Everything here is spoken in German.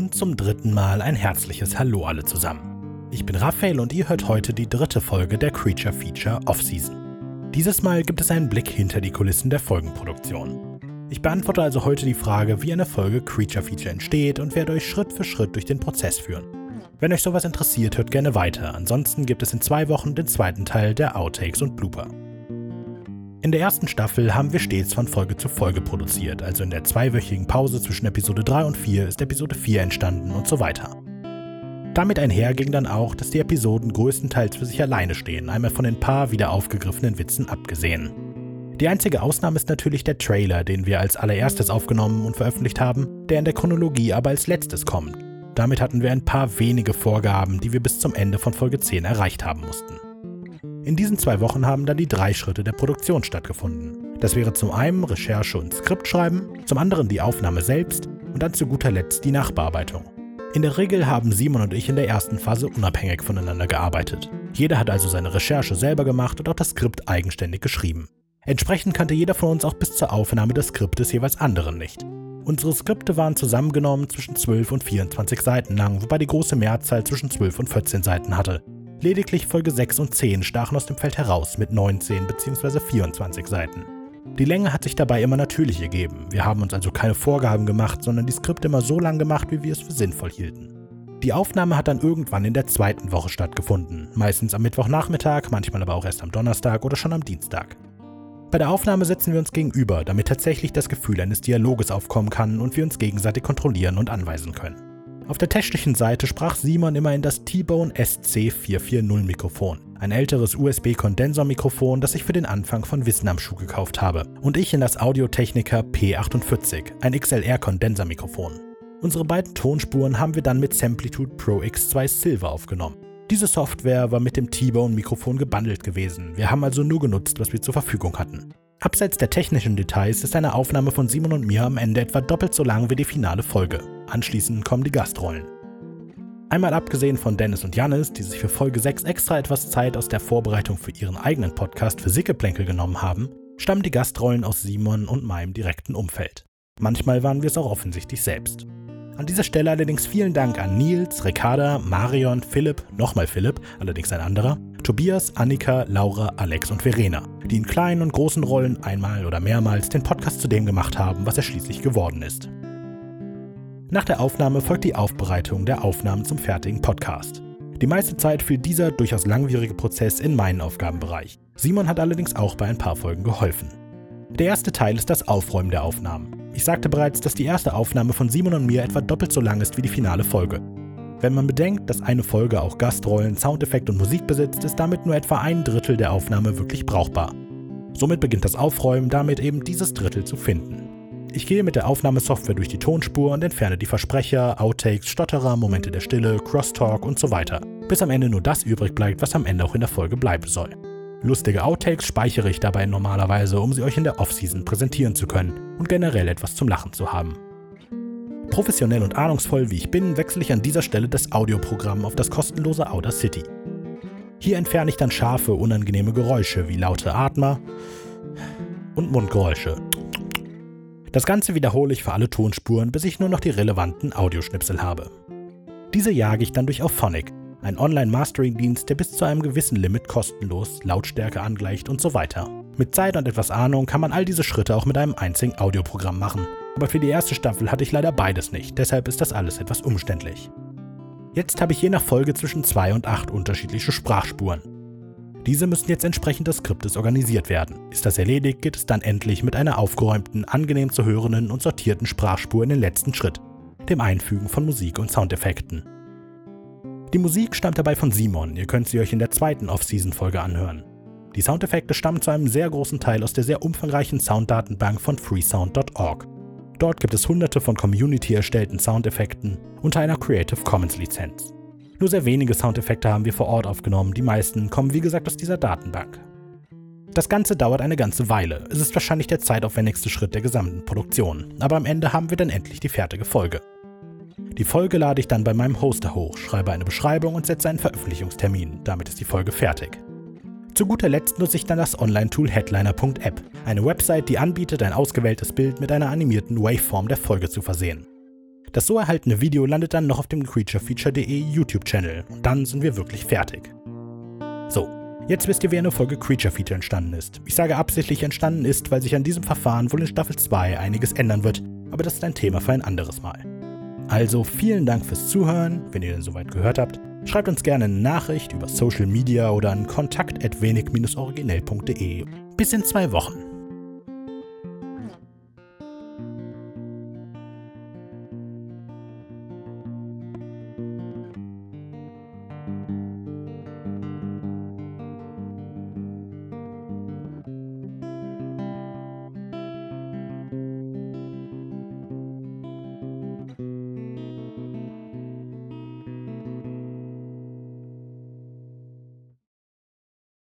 und zum dritten Mal ein herzliches Hallo alle zusammen. Ich bin Raphael und ihr hört heute die dritte Folge der Creature Feature Off-Season. Dieses Mal gibt es einen Blick hinter die Kulissen der Folgenproduktion. Ich beantworte also heute die Frage, wie eine Folge Creature Feature entsteht und werde euch Schritt für Schritt durch den Prozess führen. Wenn euch sowas interessiert, hört gerne weiter. Ansonsten gibt es in zwei Wochen den zweiten Teil der Outtakes und Blooper. In der ersten Staffel haben wir stets von Folge zu Folge produziert, also in der zweiwöchigen Pause zwischen Episode 3 und 4 ist Episode 4 entstanden und so weiter. Damit einher ging dann auch, dass die Episoden größtenteils für sich alleine stehen, einmal von den paar wieder aufgegriffenen Witzen abgesehen. Die einzige Ausnahme ist natürlich der Trailer, den wir als allererstes aufgenommen und veröffentlicht haben, der in der Chronologie aber als letztes kommt. Damit hatten wir ein paar wenige Vorgaben, die wir bis zum Ende von Folge 10 erreicht haben mussten. In diesen zwei Wochen haben dann die drei Schritte der Produktion stattgefunden. Das wäre zum einen Recherche und Skriptschreiben, zum anderen die Aufnahme selbst und dann zu guter Letzt die Nachbearbeitung. In der Regel haben Simon und ich in der ersten Phase unabhängig voneinander gearbeitet. Jeder hat also seine Recherche selber gemacht und auch das Skript eigenständig geschrieben. Entsprechend kannte jeder von uns auch bis zur Aufnahme des Skriptes jeweils anderen nicht. Unsere Skripte waren zusammengenommen zwischen 12 und 24 Seiten lang, wobei die große Mehrzahl zwischen 12 und 14 Seiten hatte. Lediglich Folge 6 und 10 stachen aus dem Feld heraus mit 19 bzw. 24 Seiten. Die Länge hat sich dabei immer natürlich ergeben. Wir haben uns also keine Vorgaben gemacht, sondern die Skripte immer so lang gemacht, wie wir es für sinnvoll hielten. Die Aufnahme hat dann irgendwann in der zweiten Woche stattgefunden, meistens am Mittwochnachmittag, manchmal aber auch erst am Donnerstag oder schon am Dienstag. Bei der Aufnahme setzen wir uns gegenüber, damit tatsächlich das Gefühl eines Dialoges aufkommen kann und wir uns gegenseitig kontrollieren und anweisen können. Auf der technischen Seite sprach Simon immer in das T-Bone SC440 Mikrofon, ein älteres USB-Kondensormikrofon, das ich für den Anfang von Wissen am Schuh gekauft habe, und ich in das Audiotechnica P48, ein XLR-Kondensermikrofon. Unsere beiden Tonspuren haben wir dann mit Samplitude Pro X2 Silver aufgenommen. Diese Software war mit dem T-Bone-Mikrofon gebundelt gewesen. Wir haben also nur genutzt, was wir zur Verfügung hatten. Abseits der technischen Details ist eine Aufnahme von Simon und mir am Ende etwa doppelt so lang wie die finale Folge. Anschließend kommen die Gastrollen. Einmal abgesehen von Dennis und Janis, die sich für Folge 6 extra etwas Zeit aus der Vorbereitung für ihren eigenen Podcast für Sickeplänkel genommen haben, stammen die Gastrollen aus Simon und meinem direkten Umfeld. Manchmal waren wir es auch offensichtlich selbst. An dieser Stelle allerdings vielen Dank an Nils, Ricarda, Marion, Philipp, nochmal Philipp, allerdings ein anderer, Tobias, Annika, Laura, Alex und Verena, die in kleinen und großen Rollen einmal oder mehrmals den Podcast zu dem gemacht haben, was er schließlich geworden ist. Nach der Aufnahme folgt die Aufbereitung der Aufnahmen zum fertigen Podcast. Die meiste Zeit fiel dieser durchaus langwierige Prozess in meinen Aufgabenbereich. Simon hat allerdings auch bei ein paar Folgen geholfen. Der erste Teil ist das Aufräumen der Aufnahmen. Ich sagte bereits, dass die erste Aufnahme von Simon und mir etwa doppelt so lang ist wie die finale Folge. Wenn man bedenkt, dass eine Folge auch Gastrollen, Soundeffekt und Musik besitzt, ist damit nur etwa ein Drittel der Aufnahme wirklich brauchbar. Somit beginnt das Aufräumen damit eben dieses Drittel zu finden. Ich gehe mit der Aufnahmesoftware durch die Tonspur und entferne die Versprecher, Outtakes, Stotterer, Momente der Stille, Crosstalk und so weiter, bis am Ende nur das übrig bleibt, was am Ende auch in der Folge bleiben soll. Lustige Outtakes speichere ich dabei normalerweise, um sie euch in der Offseason präsentieren zu können und generell etwas zum Lachen zu haben. Professionell und ahnungsvoll wie ich bin, wechsle ich an dieser Stelle das Audioprogramm auf das kostenlose Audacity. Hier entferne ich dann scharfe, unangenehme Geräusche wie laute Atmer und Mundgeräusche. Das Ganze wiederhole ich für alle Tonspuren, bis ich nur noch die relevanten Audioschnipsel habe. Diese jage ich dann durch Auphonic, ein Online-Mastering-Dienst, der bis zu einem gewissen Limit kostenlos Lautstärke angleicht und so weiter. Mit Zeit und etwas Ahnung kann man all diese Schritte auch mit einem einzigen Audioprogramm machen. Aber für die erste Staffel hatte ich leider beides nicht, deshalb ist das alles etwas umständlich. Jetzt habe ich je nach Folge zwischen zwei und acht unterschiedliche Sprachspuren. Diese müssen jetzt entsprechend des Skriptes organisiert werden. Ist das erledigt, geht es dann endlich mit einer aufgeräumten, angenehm zu hörenden und sortierten Sprachspur in den letzten Schritt, dem Einfügen von Musik und Soundeffekten. Die Musik stammt dabei von Simon, ihr könnt sie euch in der zweiten Off-Season-Folge anhören. Die Soundeffekte stammen zu einem sehr großen Teil aus der sehr umfangreichen Sounddatenbank von freesound.org. Dort gibt es hunderte von Community erstellten Soundeffekten unter einer Creative Commons Lizenz. Nur sehr wenige Soundeffekte haben wir vor Ort aufgenommen, die meisten kommen wie gesagt aus dieser Datenbank. Das Ganze dauert eine ganze Weile. Es ist wahrscheinlich der zeitaufwendigste Schritt der gesamten Produktion, aber am Ende haben wir dann endlich die fertige Folge. Die Folge lade ich dann bei meinem Hoster hoch, schreibe eine Beschreibung und setze einen Veröffentlichungstermin. Damit ist die Folge fertig. Zu guter Letzt nutze ich dann das Online-Tool Headliner.app, eine Website, die anbietet, ein ausgewähltes Bild mit einer animierten Waveform der Folge zu versehen. Das so erhaltene Video landet dann noch auf dem creaturefeature.de YouTube-Channel und dann sind wir wirklich fertig. So, jetzt wisst ihr, wie eine Folge Creature Feature entstanden ist. Ich sage absichtlich entstanden ist, weil sich an diesem Verfahren wohl in Staffel 2 einiges ändern wird, aber das ist ein Thema für ein anderes Mal. Also vielen Dank fürs Zuhören, wenn ihr denn soweit gehört habt. Schreibt uns gerne eine Nachricht über Social Media oder an kontakt.wenig-originell.de. Bis in zwei Wochen.